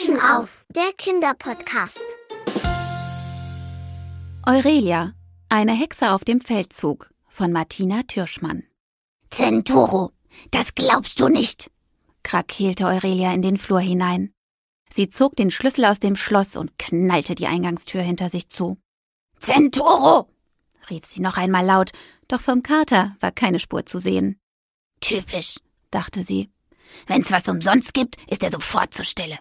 Taschen auf, der Kinderpodcast. Aurelia, eine Hexe auf dem Feldzug von Martina Türschmann. Zenturo, das glaubst du nicht, krakeelte Aurelia in den Flur hinein. Sie zog den Schlüssel aus dem Schloss und knallte die Eingangstür hinter sich zu. Zenturo, rief sie noch einmal laut, doch vom Kater war keine Spur zu sehen. Typisch, dachte sie. Wenn's was umsonst gibt, ist er sofort zur Stelle.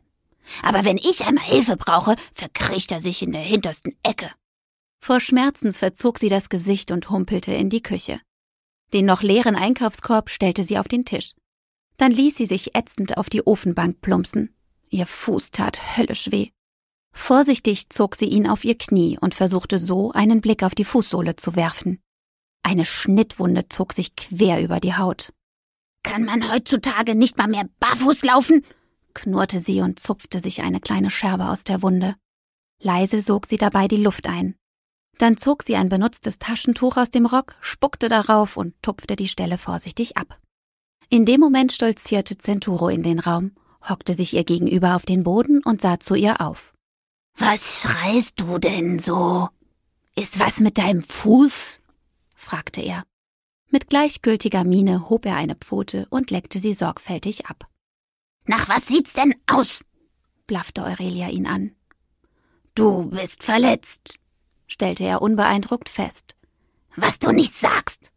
Aber wenn ich einmal Hilfe brauche, verkriecht er sich in der hintersten Ecke. Vor Schmerzen verzog sie das Gesicht und humpelte in die Küche. Den noch leeren Einkaufskorb stellte sie auf den Tisch. Dann ließ sie sich ätzend auf die Ofenbank plumpsen. Ihr Fuß tat höllisch weh. Vorsichtig zog sie ihn auf ihr Knie und versuchte so, einen Blick auf die Fußsohle zu werfen. Eine Schnittwunde zog sich quer über die Haut. Kann man heutzutage nicht mal mehr barfuß laufen? Knurrte sie und zupfte sich eine kleine Scherbe aus der Wunde. Leise sog sie dabei die Luft ein. Dann zog sie ein benutztes Taschentuch aus dem Rock, spuckte darauf und tupfte die Stelle vorsichtig ab. In dem Moment stolzierte Centuro in den Raum, hockte sich ihr gegenüber auf den Boden und sah zu ihr auf. Was schreist du denn so? Ist was mit deinem Fuß? fragte er. Mit gleichgültiger Miene hob er eine Pfote und leckte sie sorgfältig ab. Nach was sieht's denn aus? blaffte Aurelia ihn an. Du bist verletzt, stellte er unbeeindruckt fest. Was du nicht sagst,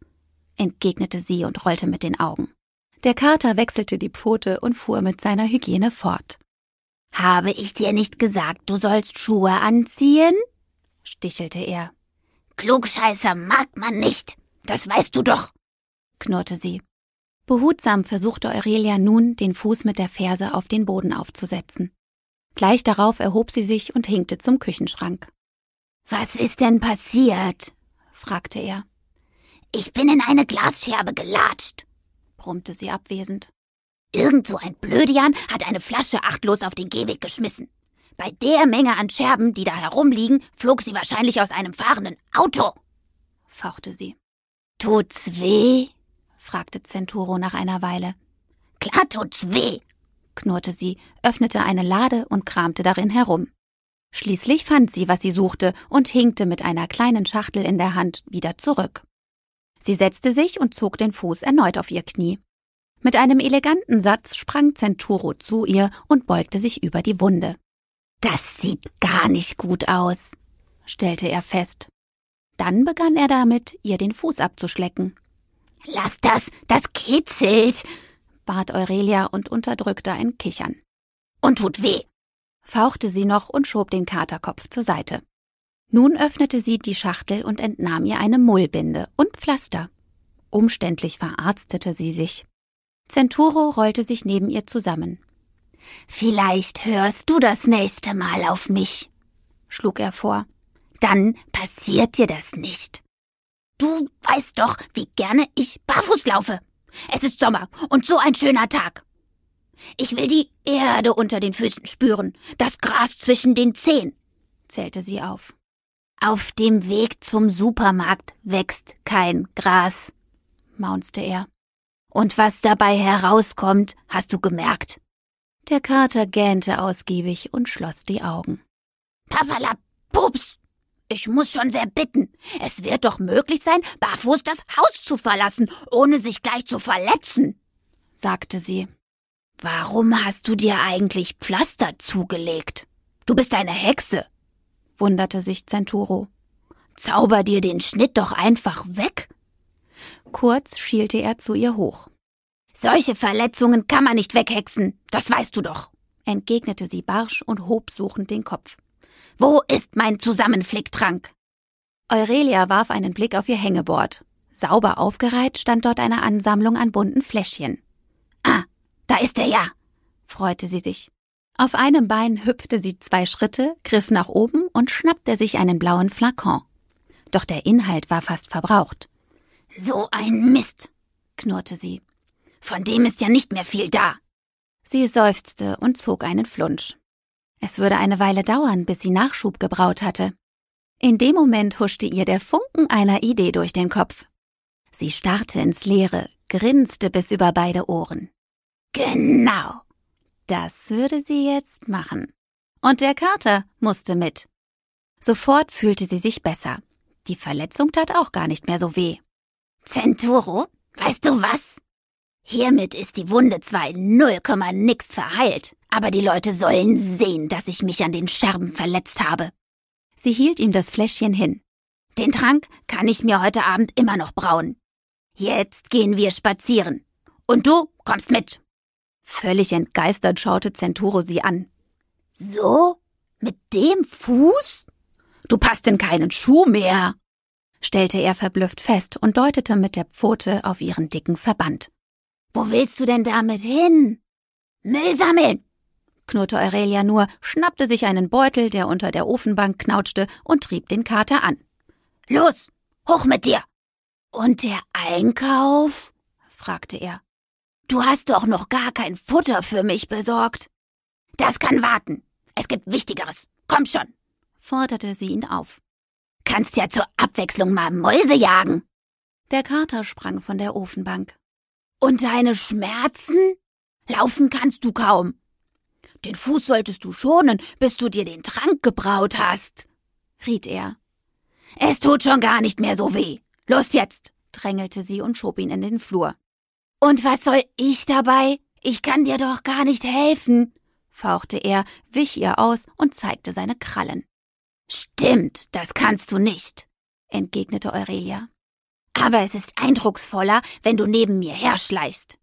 entgegnete sie und rollte mit den Augen. Der Kater wechselte die Pfote und fuhr mit seiner Hygiene fort. Habe ich dir nicht gesagt, du sollst Schuhe anziehen? stichelte er. Klugscheißer mag man nicht. Das weißt du doch, knurrte sie. Behutsam versuchte Aurelia nun, den Fuß mit der Ferse auf den Boden aufzusetzen. Gleich darauf erhob sie sich und hinkte zum Küchenschrank. Was ist denn passiert? fragte er. Ich bin in eine Glasscherbe gelatscht, brummte sie abwesend. Irgend so ein Blödian hat eine Flasche achtlos auf den Gehweg geschmissen. Bei der Menge an Scherben, die da herumliegen, flog sie wahrscheinlich aus einem fahrenden Auto, fauchte sie. Tut's weh? Fragte Centuro nach einer Weile. Klar tut's weh, knurrte sie, öffnete eine Lade und kramte darin herum. Schließlich fand sie, was sie suchte, und hinkte mit einer kleinen Schachtel in der Hand wieder zurück. Sie setzte sich und zog den Fuß erneut auf ihr Knie. Mit einem eleganten Satz sprang Centuro zu ihr und beugte sich über die Wunde. Das sieht gar nicht gut aus, stellte er fest. Dann begann er damit, ihr den Fuß abzuschlecken. Lass das, das kitzelt, bat Aurelia und unterdrückte ein Kichern. Und tut weh, fauchte sie noch und schob den Katerkopf zur Seite. Nun öffnete sie die Schachtel und entnahm ihr eine Mullbinde und Pflaster. Umständlich verarztete sie sich. Centuro rollte sich neben ihr zusammen. Vielleicht hörst du das nächste Mal auf mich, schlug er vor dann passiert dir das nicht. Du weißt doch, wie gerne ich barfuß laufe. Es ist Sommer und so ein schöner Tag. Ich will die Erde unter den Füßen spüren, das Gras zwischen den Zehen, zählte sie auf. Auf dem Weg zum Supermarkt wächst kein Gras, maunzte er. Und was dabei herauskommt, hast du gemerkt. Der Kater gähnte ausgiebig und schloss die Augen. Papala, Pups, ich muss schon sehr bitten. Es wird doch möglich sein, barfuß das Haus zu verlassen, ohne sich gleich zu verletzen, sagte sie. Warum hast du dir eigentlich Pflaster zugelegt? Du bist eine Hexe, wunderte sich Centuro. Zauber dir den Schnitt doch einfach weg. Kurz schielte er zu ihr hoch. Solche Verletzungen kann man nicht weghexen, das weißt du doch, entgegnete sie barsch und hob suchend den Kopf. Wo ist mein Zusammenflicktrank? Aurelia warf einen Blick auf ihr Hängebord. Sauber aufgereiht stand dort eine Ansammlung an bunten Fläschchen. Ah, da ist er ja, freute sie sich. Auf einem Bein hüpfte sie zwei Schritte, griff nach oben und schnappte sich einen blauen Flakon. Doch der Inhalt war fast verbraucht. So ein Mist, knurrte sie. Von dem ist ja nicht mehr viel da. Sie seufzte und zog einen Flunsch. Es würde eine Weile dauern, bis sie Nachschub gebraut hatte. In dem Moment huschte ihr der Funken einer Idee durch den Kopf. Sie starrte ins Leere, grinste bis über beide Ohren. Genau. Das würde sie jetzt machen. Und der Kater musste mit. Sofort fühlte sie sich besser. Die Verletzung tat auch gar nicht mehr so weh. Zenturo, weißt du was? Hiermit ist die Wunde zwar in null Komma nix verheilt, aber die Leute sollen sehen, dass ich mich an den Scherben verletzt habe. Sie hielt ihm das Fläschchen hin. Den Trank kann ich mir heute Abend immer noch brauen. Jetzt gehen wir spazieren. Und du kommst mit. Völlig entgeistert schaute Zenturo sie an. So? Mit dem Fuß? Du passt in keinen Schuh mehr, stellte er verblüfft fest und deutete mit der Pfote auf ihren dicken Verband. Wo willst du denn damit hin? Müll sammeln, knurrte Aurelia nur, schnappte sich einen Beutel, der unter der Ofenbank knautschte, und trieb den Kater an. Los, hoch mit dir! Und der Einkauf? fragte er. Du hast doch noch gar kein Futter für mich besorgt. Das kann warten. Es gibt Wichtigeres. Komm schon, forderte sie ihn auf. Kannst ja zur Abwechslung mal Mäuse jagen. Der Kater sprang von der Ofenbank. Und deine Schmerzen? Laufen kannst du kaum. Den Fuß solltest du schonen, bis du dir den Trank gebraut hast, riet er. Es tut schon gar nicht mehr so weh. Los jetzt, drängelte sie und schob ihn in den Flur. Und was soll ich dabei? Ich kann dir doch gar nicht helfen, fauchte er, wich ihr aus und zeigte seine Krallen. Stimmt, das kannst du nicht, entgegnete Aurelia. Aber es ist eindrucksvoller, wenn du neben mir herschleichst.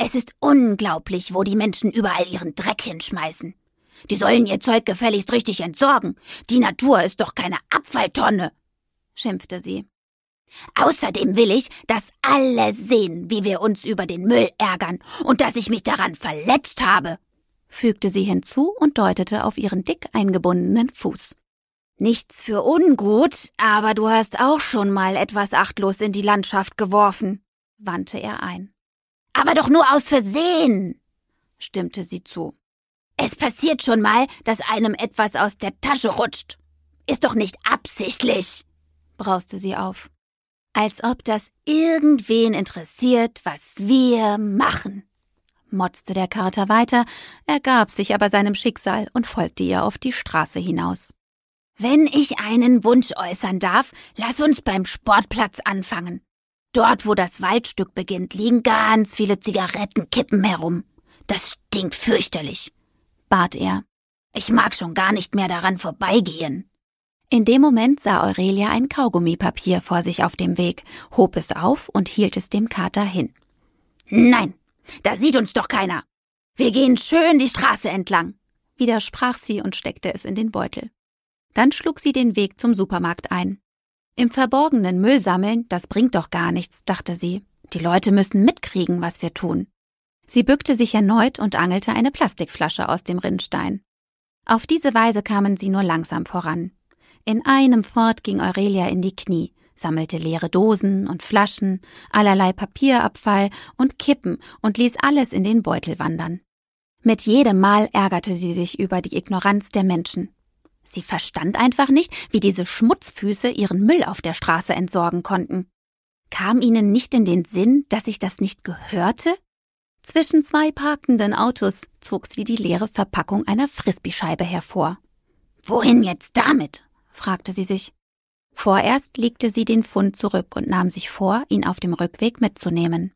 Es ist unglaublich, wo die Menschen überall ihren Dreck hinschmeißen. Die sollen ihr Zeug gefälligst richtig entsorgen. Die Natur ist doch keine Abfalltonne, schimpfte sie. Außerdem will ich, dass alle sehen, wie wir uns über den Müll ärgern und dass ich mich daran verletzt habe, fügte sie hinzu und deutete auf ihren dick eingebundenen Fuß. Nichts für ungut, aber du hast auch schon mal etwas achtlos in die Landschaft geworfen, wandte er ein. Aber doch nur aus Versehen, stimmte sie zu. Es passiert schon mal, dass einem etwas aus der Tasche rutscht. Ist doch nicht absichtlich, brauste sie auf. Als ob das irgendwen interessiert, was wir machen, motzte der Kater weiter, ergab sich aber seinem Schicksal und folgte ihr auf die Straße hinaus. Wenn ich einen Wunsch äußern darf, lass uns beim Sportplatz anfangen. Dort, wo das Waldstück beginnt, liegen ganz viele Zigarettenkippen herum. Das stinkt fürchterlich, bat er. Ich mag schon gar nicht mehr daran vorbeigehen. In dem Moment sah Aurelia ein Kaugummipapier vor sich auf dem Weg, hob es auf und hielt es dem Kater hin. Nein, da sieht uns doch keiner. Wir gehen schön die Straße entlang, widersprach sie und steckte es in den Beutel. Dann schlug sie den Weg zum Supermarkt ein. Im verborgenen Müll sammeln, das bringt doch gar nichts, dachte sie. Die Leute müssen mitkriegen, was wir tun. Sie bückte sich erneut und angelte eine Plastikflasche aus dem Rinnstein. Auf diese Weise kamen sie nur langsam voran. In einem Fort ging Aurelia in die Knie, sammelte leere Dosen und Flaschen, allerlei Papierabfall und Kippen und ließ alles in den Beutel wandern. Mit jedem Mal ärgerte sie sich über die Ignoranz der Menschen. Sie verstand einfach nicht, wie diese Schmutzfüße ihren Müll auf der Straße entsorgen konnten. Kam ihnen nicht in den Sinn, dass sich das nicht gehörte? Zwischen zwei parkenden Autos zog sie die leere Verpackung einer Frisbeescheibe hervor. Wohin jetzt damit? fragte sie sich. Vorerst legte sie den Fund zurück und nahm sich vor, ihn auf dem Rückweg mitzunehmen.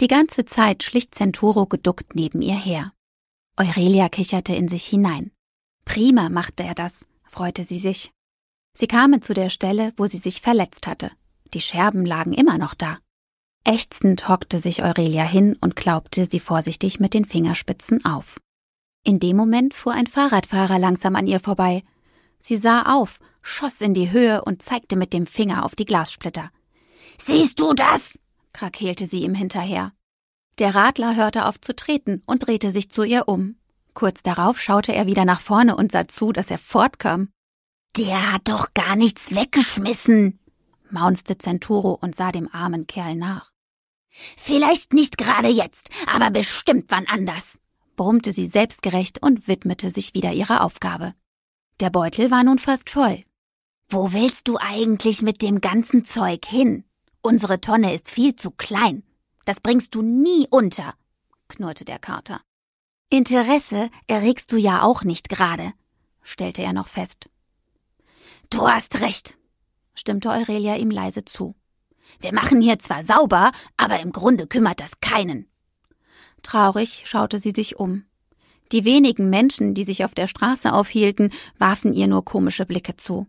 Die ganze Zeit schlich Centuro geduckt neben ihr her. Aurelia kicherte in sich hinein. Prima machte er das, freute sie sich. Sie kamen zu der Stelle, wo sie sich verletzt hatte. Die Scherben lagen immer noch da. Ächzend hockte sich Aurelia hin und klaubte sie vorsichtig mit den Fingerspitzen auf. In dem Moment fuhr ein Fahrradfahrer langsam an ihr vorbei. Sie sah auf, schoss in die Höhe und zeigte mit dem Finger auf die Glassplitter. Siehst du das? krakeelte sie ihm hinterher. Der Radler hörte auf zu treten und drehte sich zu ihr um. Kurz darauf schaute er wieder nach vorne und sah zu, dass er fortkam. Der hat doch gar nichts weggeschmissen, maunzte Centuro und sah dem armen Kerl nach. Vielleicht nicht gerade jetzt, aber bestimmt wann anders, brummte sie selbstgerecht und widmete sich wieder ihrer Aufgabe. Der Beutel war nun fast voll. Wo willst du eigentlich mit dem ganzen Zeug hin? Unsere Tonne ist viel zu klein. Das bringst du nie unter, knurrte der Kater. Interesse erregst du ja auch nicht gerade, stellte er noch fest. Du hast recht, stimmte Aurelia ihm leise zu. Wir machen hier zwar sauber, aber im Grunde kümmert das keinen. Traurig schaute sie sich um. Die wenigen Menschen, die sich auf der Straße aufhielten, warfen ihr nur komische Blicke zu.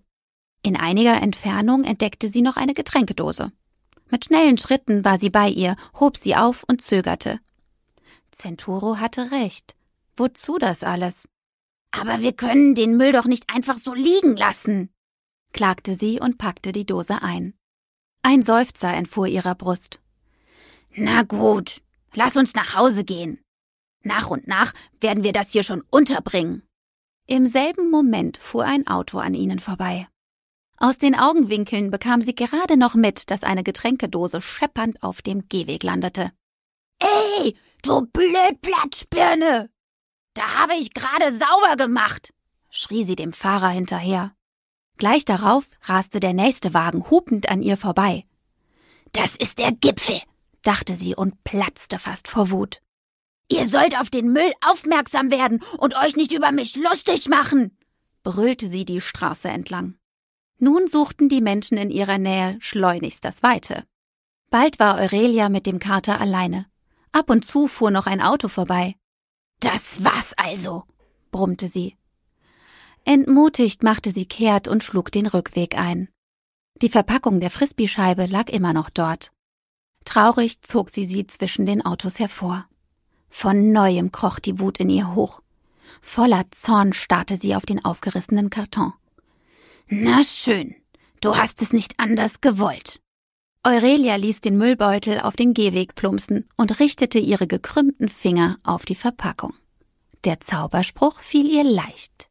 In einiger Entfernung entdeckte sie noch eine Getränkedose. Mit schnellen Schritten war sie bei ihr, hob sie auf und zögerte. Centuro hatte recht. Wozu das alles? Aber wir können den Müll doch nicht einfach so liegen lassen, klagte sie und packte die Dose ein. Ein Seufzer entfuhr ihrer Brust. Na gut, lass uns nach Hause gehen. Nach und nach werden wir das hier schon unterbringen. Im selben Moment fuhr ein Auto an ihnen vorbei. Aus den Augenwinkeln bekam sie gerade noch mit, dass eine Getränkedose scheppernd auf dem Gehweg landete. Ey, du Blödplatzbirne! Da habe ich gerade sauber gemacht, schrie sie dem Fahrer hinterher. Gleich darauf raste der nächste Wagen hupend an ihr vorbei. Das ist der Gipfel, dachte sie und platzte fast vor Wut. Ihr sollt auf den Müll aufmerksam werden und euch nicht über mich lustig machen, brüllte sie die Straße entlang. Nun suchten die Menschen in ihrer Nähe schleunigst das Weite. Bald war Aurelia mit dem Kater alleine. Ab und zu fuhr noch ein Auto vorbei. Das war's also, brummte sie. Entmutigt machte sie kehrt und schlug den Rückweg ein. Die Verpackung der Frisbee-Scheibe lag immer noch dort. Traurig zog sie sie zwischen den Autos hervor. Von neuem kroch die Wut in ihr hoch. Voller Zorn starrte sie auf den aufgerissenen Karton. Na schön, du hast es nicht anders gewollt. Aurelia ließ den Müllbeutel auf den Gehweg plumpsen und richtete ihre gekrümmten Finger auf die Verpackung. Der Zauberspruch fiel ihr leicht.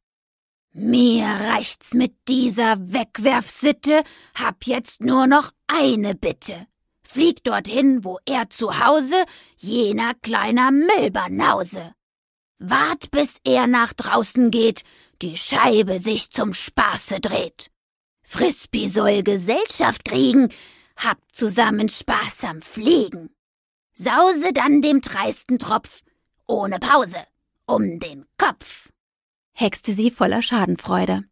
Mir reicht's mit dieser Wegwerfsitte, hab jetzt nur noch eine Bitte. Flieg dorthin, wo er zu Hause, jener kleiner Müllbanause. Wart, bis er nach draußen geht, die Scheibe sich zum Spaße dreht. Frisbee soll Gesellschaft kriegen, habt zusammen Spaß am Fliegen. Sause dann dem dreisten Tropf, ohne Pause, um den Kopf, hexte sie voller Schadenfreude.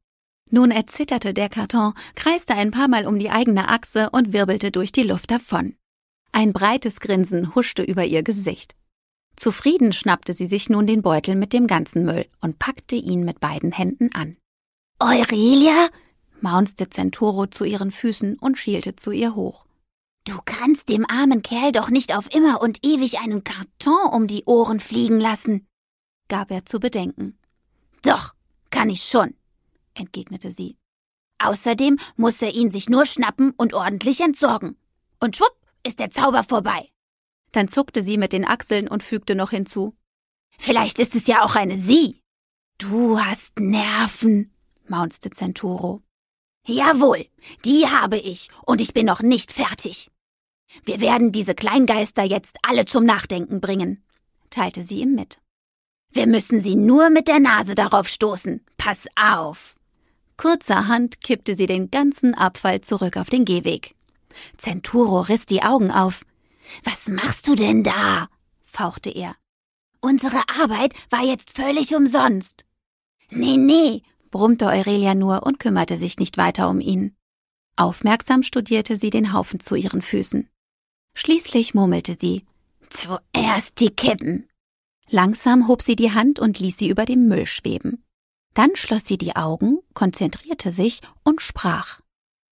Nun erzitterte der Karton, kreiste ein paar Mal um die eigene Achse und wirbelte durch die Luft davon. Ein breites Grinsen huschte über ihr Gesicht. Zufrieden schnappte sie sich nun den Beutel mit dem ganzen Müll und packte ihn mit beiden Händen an. Aurelia? Maunzte Centuro zu ihren Füßen und schielte zu ihr hoch. Du kannst dem armen Kerl doch nicht auf immer und ewig einen Karton um die Ohren fliegen lassen, gab er zu bedenken. Doch, kann ich schon, entgegnete sie. Außerdem muss er ihn sich nur schnappen und ordentlich entsorgen. Und schwupp ist der Zauber vorbei. Dann zuckte sie mit den Achseln und fügte noch hinzu. Vielleicht ist es ja auch eine Sie. Du hast Nerven, maunzte Centuro. Jawohl, die habe ich, und ich bin noch nicht fertig. Wir werden diese Kleingeister jetzt alle zum Nachdenken bringen, teilte sie ihm mit. Wir müssen sie nur mit der Nase darauf stoßen. Pass auf. Kurzerhand kippte sie den ganzen Abfall zurück auf den Gehweg. Centuro riss die Augen auf. Was machst du denn da? fauchte er. Unsere Arbeit war jetzt völlig umsonst. Nee, nee, brummte Aurelia nur und kümmerte sich nicht weiter um ihn. Aufmerksam studierte sie den Haufen zu ihren Füßen. Schließlich murmelte sie Zuerst die Kippen. Langsam hob sie die Hand und ließ sie über dem Müll schweben. Dann schloss sie die Augen, konzentrierte sich und sprach.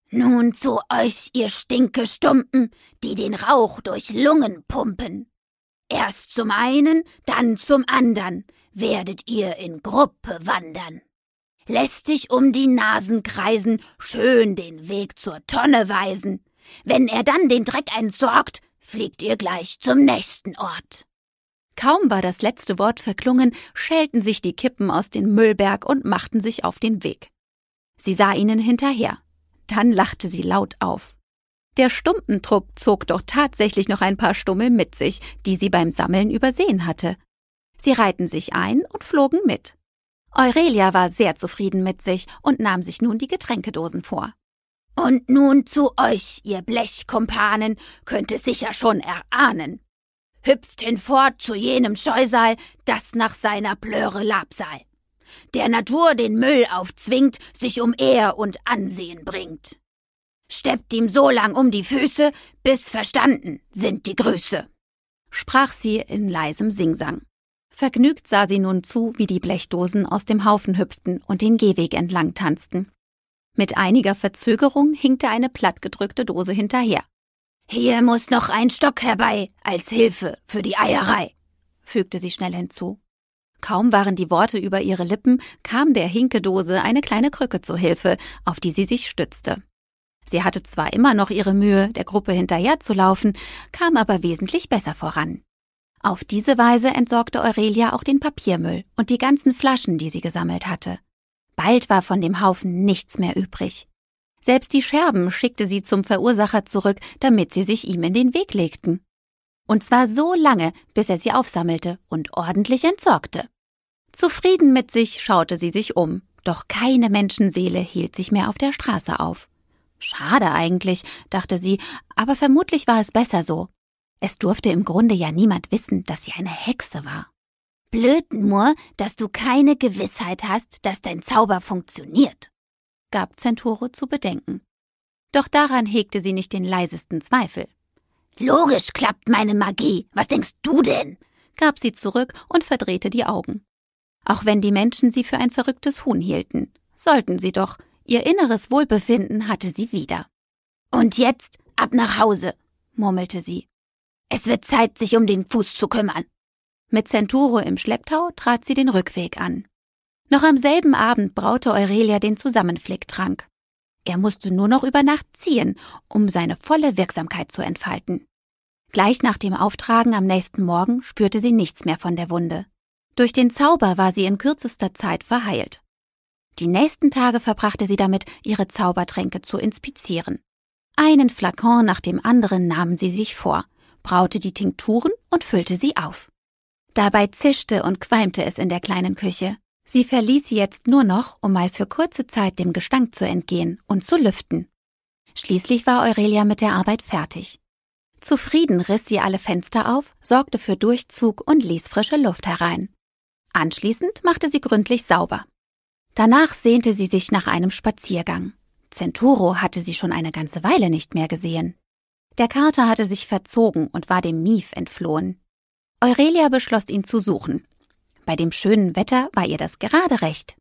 Nun zu euch, ihr Stinkestumpen, die den Rauch durch Lungen pumpen. Erst zum einen, dann zum andern werdet ihr in Gruppe wandern. Lästig um die Nasen kreisen, schön den Weg zur Tonne weisen. Wenn er dann den Dreck entsorgt, fliegt ihr gleich zum nächsten Ort. Kaum war das letzte Wort verklungen, schälten sich die Kippen aus dem Müllberg und machten sich auf den Weg. Sie sah ihnen hinterher. Dann lachte sie laut auf. Der Stumpentrupp zog doch tatsächlich noch ein paar Stummel mit sich, die sie beim Sammeln übersehen hatte. Sie reihten sich ein und flogen mit. Aurelia war sehr zufrieden mit sich und nahm sich nun die Getränkedosen vor. Und nun zu euch, ihr Blechkumpanen, könnt es sicher schon erahnen. hüpft hinfort zu jenem Scheusal, das nach seiner Plöre Labsal, der Natur den Müll aufzwingt, sich um Ehr und Ansehen bringt. Steppt ihm so lang um die Füße, bis verstanden sind die Grüße, sprach sie in leisem Singsang. Vergnügt sah sie nun zu, wie die Blechdosen aus dem Haufen hüpften und den Gehweg entlang tanzten. Mit einiger Verzögerung hinkte eine plattgedrückte Dose hinterher. Hier muss noch ein Stock herbei, als Hilfe für die Eierei, fügte sie schnell hinzu. Kaum waren die Worte über ihre Lippen, kam der Hinkedose eine kleine Krücke zu Hilfe, auf die sie sich stützte. Sie hatte zwar immer noch ihre Mühe, der Gruppe hinterherzulaufen, kam aber wesentlich besser voran. Auf diese Weise entsorgte Aurelia auch den Papiermüll und die ganzen Flaschen, die sie gesammelt hatte. Bald war von dem Haufen nichts mehr übrig. Selbst die Scherben schickte sie zum Verursacher zurück, damit sie sich ihm in den Weg legten. Und zwar so lange, bis er sie aufsammelte und ordentlich entsorgte. Zufrieden mit sich schaute sie sich um, doch keine Menschenseele hielt sich mehr auf der Straße auf. Schade eigentlich, dachte sie, aber vermutlich war es besser so. Es durfte im Grunde ja niemand wissen, dass sie eine Hexe war. Blöd nur, dass du keine Gewissheit hast, dass dein Zauber funktioniert, gab Zenturo zu bedenken. Doch daran hegte sie nicht den leisesten Zweifel. Logisch klappt meine Magie. Was denkst du denn? gab sie zurück und verdrehte die Augen. Auch wenn die Menschen sie für ein verrücktes Huhn hielten, sollten sie doch. Ihr inneres Wohlbefinden hatte sie wieder. Und jetzt ab nach Hause, murmelte sie. Es wird Zeit, sich um den Fuß zu kümmern. Mit Centuro im Schlepptau trat sie den Rückweg an. Noch am selben Abend braute Aurelia den Zusammenflicktrank. Er musste nur noch über Nacht ziehen, um seine volle Wirksamkeit zu entfalten. Gleich nach dem Auftragen am nächsten Morgen spürte sie nichts mehr von der Wunde. Durch den Zauber war sie in kürzester Zeit verheilt. Die nächsten Tage verbrachte sie damit, ihre Zaubertränke zu inspizieren. Einen Flakon nach dem anderen nahmen sie sich vor, braute die Tinkturen und füllte sie auf. Dabei zischte und qualmte es in der kleinen Küche. Sie verließ sie jetzt nur noch, um mal für kurze Zeit dem Gestank zu entgehen und zu lüften. Schließlich war Aurelia mit der Arbeit fertig. Zufrieden riss sie alle Fenster auf, sorgte für Durchzug und ließ frische Luft herein. Anschließend machte sie gründlich sauber. Danach sehnte sie sich nach einem Spaziergang. Centuro hatte sie schon eine ganze Weile nicht mehr gesehen. Der Kater hatte sich verzogen und war dem Mief entflohen. Aurelia beschloss ihn zu suchen. Bei dem schönen Wetter war ihr das gerade recht.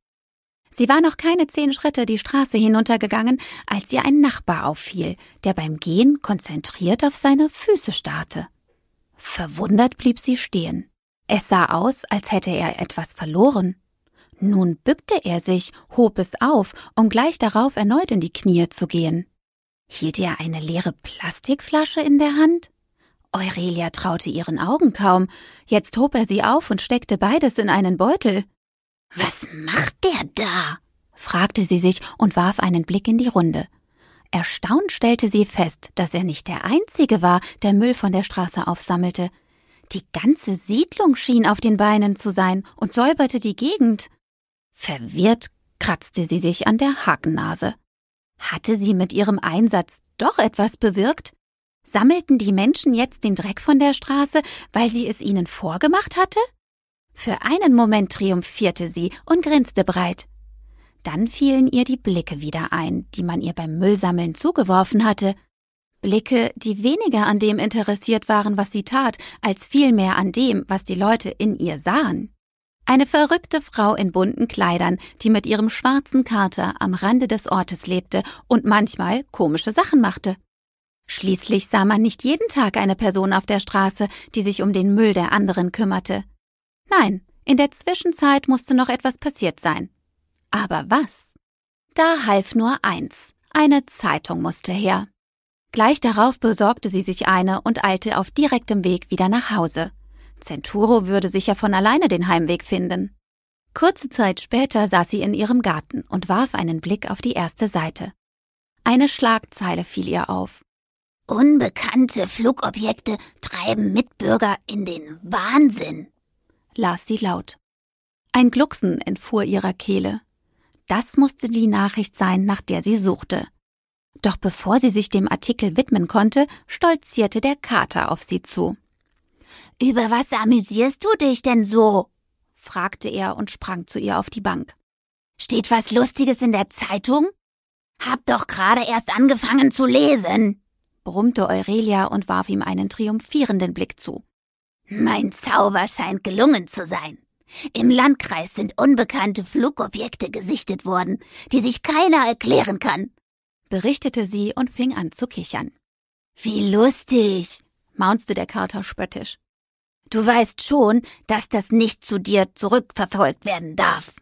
Sie war noch keine zehn Schritte die Straße hinuntergegangen, als ihr ein Nachbar auffiel, der beim Gehen konzentriert auf seine Füße starrte. Verwundert blieb sie stehen. Es sah aus, als hätte er etwas verloren. Nun bückte er sich, hob es auf, um gleich darauf erneut in die Knie zu gehen. Hielt er eine leere Plastikflasche in der Hand? Aurelia traute ihren Augen kaum. Jetzt hob er sie auf und steckte beides in einen Beutel. Was macht der da? fragte sie sich und warf einen Blick in die Runde. Erstaunt stellte sie fest, dass er nicht der Einzige war, der Müll von der Straße aufsammelte. Die ganze Siedlung schien auf den Beinen zu sein und säuberte die Gegend. Verwirrt kratzte sie sich an der Hakennase. Hatte sie mit ihrem Einsatz doch etwas bewirkt? Sammelten die Menschen jetzt den Dreck von der Straße, weil sie es ihnen vorgemacht hatte? Für einen Moment triumphierte sie und grinste breit. Dann fielen ihr die Blicke wieder ein, die man ihr beim Müllsammeln zugeworfen hatte. Blicke, die weniger an dem interessiert waren, was sie tat, als vielmehr an dem, was die Leute in ihr sahen. Eine verrückte Frau in bunten Kleidern, die mit ihrem schwarzen Kater am Rande des Ortes lebte und manchmal komische Sachen machte. Schließlich sah man nicht jeden Tag eine Person auf der Straße, die sich um den Müll der anderen kümmerte. Nein, in der Zwischenzeit musste noch etwas passiert sein. Aber was? Da half nur eins. Eine Zeitung musste her. Gleich darauf besorgte sie sich eine und eilte auf direktem Weg wieder nach Hause. Centuro würde sicher von alleine den Heimweg finden. Kurze Zeit später saß sie in ihrem Garten und warf einen Blick auf die erste Seite. Eine Schlagzeile fiel ihr auf. Unbekannte Flugobjekte treiben Mitbürger in den Wahnsinn, las sie laut. Ein Glucksen entfuhr ihrer Kehle. Das musste die Nachricht sein, nach der sie suchte. Doch bevor sie sich dem Artikel widmen konnte, stolzierte der Kater auf sie zu. Über was amüsierst du dich denn so? fragte er und sprang zu ihr auf die Bank. Steht was Lustiges in der Zeitung? Hab doch gerade erst angefangen zu lesen, brummte Aurelia und warf ihm einen triumphierenden Blick zu. Mein Zauber scheint gelungen zu sein. Im Landkreis sind unbekannte Flugobjekte gesichtet worden, die sich keiner erklären kann, berichtete sie und fing an zu kichern. Wie lustig, maunzte der Kater spöttisch. Du weißt schon, dass das nicht zu dir zurückverfolgt werden darf.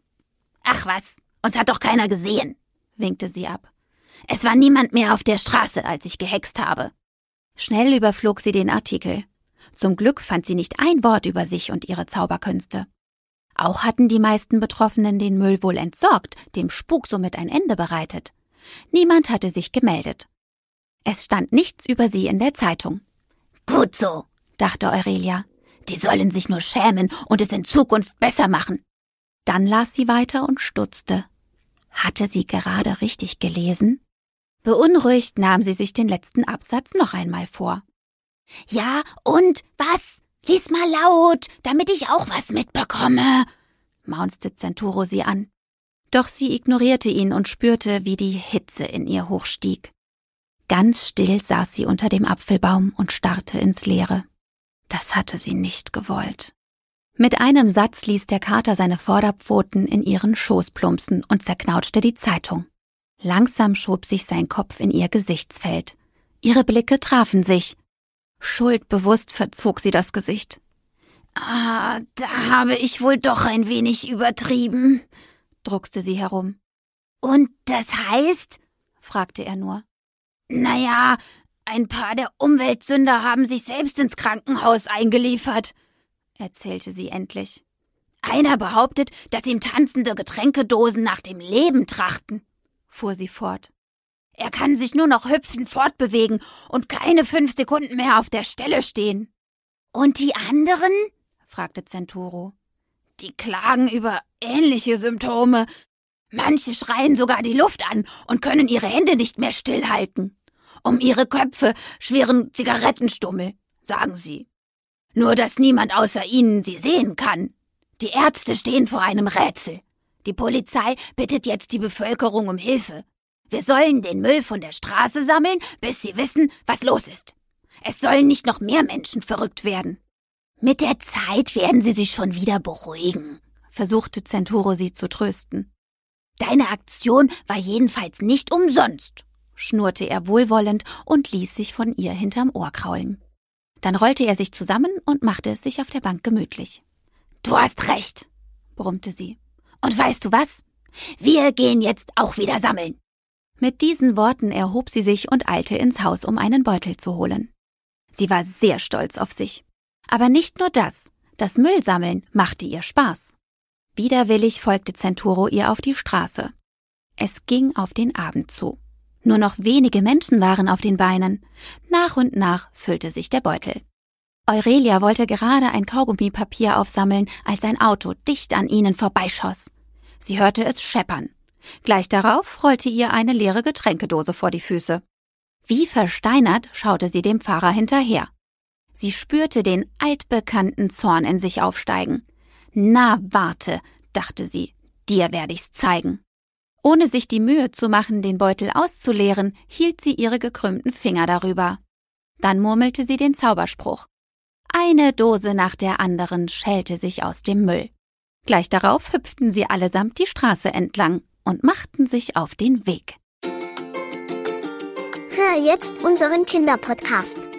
Ach was, uns hat doch keiner gesehen, winkte sie ab. Es war niemand mehr auf der Straße, als ich gehext habe. Schnell überflog sie den Artikel. Zum Glück fand sie nicht ein Wort über sich und ihre Zauberkünste. Auch hatten die meisten Betroffenen den Müll wohl entsorgt, dem Spuk somit ein Ende bereitet. Niemand hatte sich gemeldet. Es stand nichts über sie in der Zeitung. Gut so, dachte Aurelia. Die sollen sich nur schämen und es in Zukunft besser machen. Dann las sie weiter und stutzte. Hatte sie gerade richtig gelesen? Beunruhigt nahm sie sich den letzten Absatz noch einmal vor. Ja, und was? Lies mal laut, damit ich auch was mitbekomme, maunzte Centuro sie an. Doch sie ignorierte ihn und spürte, wie die Hitze in ihr hochstieg. Ganz still saß sie unter dem Apfelbaum und starrte ins Leere. Das hatte sie nicht gewollt. Mit einem Satz ließ der Kater seine Vorderpfoten in ihren Schoß plumpsen und zerknautschte die Zeitung. Langsam schob sich sein Kopf in ihr Gesichtsfeld. Ihre Blicke trafen sich. Schuldbewusst verzog sie das Gesicht. Ah, da habe ich wohl doch ein wenig übertrieben, druckste sie herum. Und das heißt? fragte er nur. Naja, ein paar der Umweltsünder haben sich selbst ins Krankenhaus eingeliefert, erzählte sie endlich. Einer behauptet, dass ihm tanzende Getränkedosen nach dem Leben trachten, fuhr sie fort. Er kann sich nur noch hüpfend fortbewegen und keine fünf Sekunden mehr auf der Stelle stehen. Und die anderen? fragte Centuro. Die klagen über ähnliche Symptome. Manche schreien sogar die Luft an und können ihre Hände nicht mehr stillhalten. Um ihre Köpfe schweren Zigarettenstummel, sagen sie. Nur dass niemand außer ihnen sie sehen kann. Die Ärzte stehen vor einem Rätsel. Die Polizei bittet jetzt die Bevölkerung um Hilfe. Wir sollen den Müll von der Straße sammeln, bis sie wissen, was los ist. Es sollen nicht noch mehr Menschen verrückt werden. Mit der Zeit werden sie sich schon wieder beruhigen, versuchte Centuro sie zu trösten. Deine Aktion war jedenfalls nicht umsonst, schnurrte er wohlwollend und ließ sich von ihr hinterm Ohr kraulen. Dann rollte er sich zusammen und machte es sich auf der Bank gemütlich. Du hast recht, brummte sie. Und weißt du was? Wir gehen jetzt auch wieder sammeln. Mit diesen Worten erhob sie sich und eilte ins Haus, um einen Beutel zu holen. Sie war sehr stolz auf sich. Aber nicht nur das. Das Müllsammeln machte ihr Spaß. Widerwillig folgte Centuro ihr auf die Straße. Es ging auf den Abend zu. Nur noch wenige Menschen waren auf den Beinen. Nach und nach füllte sich der Beutel. Aurelia wollte gerade ein Kaugummipapier aufsammeln, als ein Auto dicht an ihnen vorbeischoss. Sie hörte es scheppern. Gleich darauf rollte ihr eine leere Getränkedose vor die Füße. Wie versteinert schaute sie dem Fahrer hinterher. Sie spürte den altbekannten Zorn in sich aufsteigen. Na, warte, dachte sie, dir werde ich's zeigen. Ohne sich die Mühe zu machen, den Beutel auszuleeren, hielt sie ihre gekrümmten Finger darüber. Dann murmelte sie den Zauberspruch. Eine Dose nach der anderen schälte sich aus dem Müll. Gleich darauf hüpften sie allesamt die Straße entlang und machten sich auf den Weg. Hör jetzt unseren Kinderpodcast.